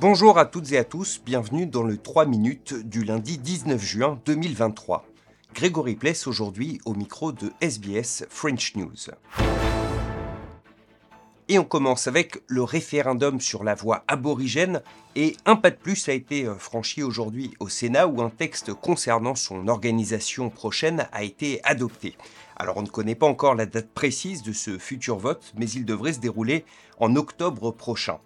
Bonjour à toutes et à tous, bienvenue dans le 3 minutes du lundi 19 juin 2023. Grégory Pless aujourd'hui au micro de SBS French News. Et on commence avec le référendum sur la voie aborigène et un pas de plus a été euh, franchi aujourd'hui au Sénat où un texte concernant son organisation prochaine a été adopté. Alors on ne connaît pas encore la date précise de ce futur vote, mais il devrait se dérouler en octobre prochain.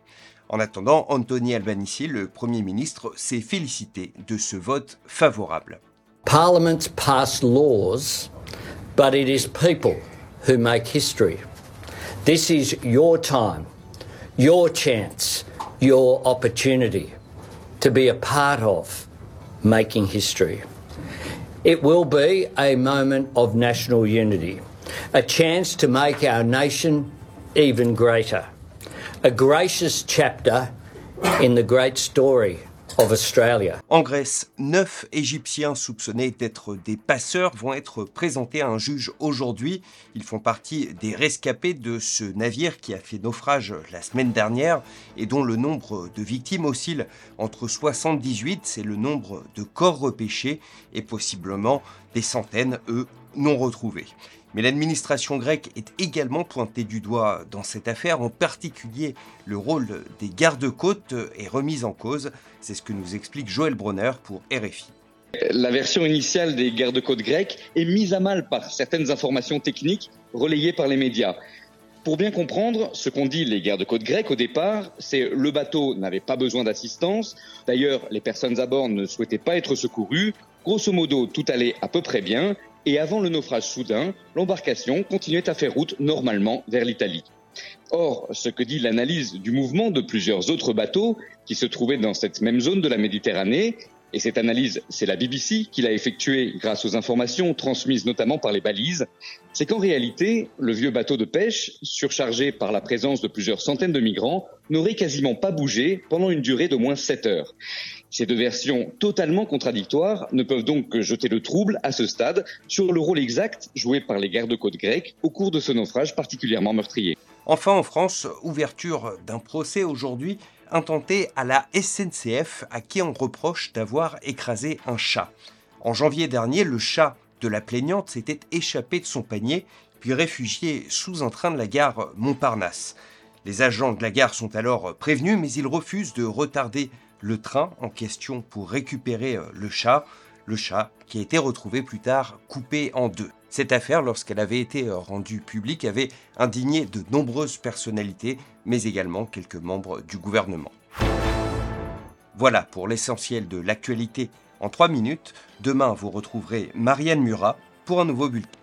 En attendant, Anthony Albanese, le Premier ministre, s'est félicité de ce vote favorable. Parliaments pass laws, but it is people who make history. This is your time, your chance, your opportunity to be a part of making history. It will be a moment of national unity, a chance to make our nation even greater, a gracious chapter in the great story En Grèce, neuf Égyptiens soupçonnés d'être des passeurs vont être présentés à un juge aujourd'hui. Ils font partie des rescapés de ce navire qui a fait naufrage la semaine dernière et dont le nombre de victimes oscille entre 78, c'est le nombre de corps repêchés, et possiblement des centaines, eux, non retrouvés. Mais l'administration grecque est également pointée du doigt dans cette affaire, en particulier le rôle des gardes-côtes est remis en cause. C'est ce que nous explique Joël Bronner pour RFI. La version initiale des gardes-côtes grecs est mise à mal par certaines informations techniques relayées par les médias. Pour bien comprendre, ce qu'ont dit les gardes-côtes grecs au départ, c'est le bateau n'avait pas besoin d'assistance. D'ailleurs, les personnes à bord ne souhaitaient pas être secourues. Grosso modo, tout allait à peu près bien et avant le naufrage soudain, l'embarcation continuait à faire route normalement vers l'Italie. Or, ce que dit l'analyse du mouvement de plusieurs autres bateaux qui se trouvaient dans cette même zone de la Méditerranée, et cette analyse, c'est la BBC qui l'a effectuée grâce aux informations transmises notamment par les balises, c'est qu'en réalité, le vieux bateau de pêche, surchargé par la présence de plusieurs centaines de migrants, n'aurait quasiment pas bougé pendant une durée d'au moins 7 heures. Ces deux versions totalement contradictoires ne peuvent donc que jeter le trouble à ce stade sur le rôle exact joué par les gardes-côtes grecs au cours de ce naufrage particulièrement meurtrier. Enfin en France, ouverture d'un procès aujourd'hui intenté à la SNCF à qui on reproche d'avoir écrasé un chat. En janvier dernier, le chat de la plaignante s'était échappé de son panier puis réfugié sous un train de la gare Montparnasse. Les agents de la gare sont alors prévenus mais ils refusent de retarder le train en question pour récupérer euh, le chat, le chat qui a été retrouvé plus tard coupé en deux. Cette affaire, lorsqu'elle avait été rendue publique, avait indigné de nombreuses personnalités, mais également quelques membres du gouvernement. Voilà pour l'essentiel de l'actualité en trois minutes. Demain, vous retrouverez Marianne Murat pour un nouveau bulletin.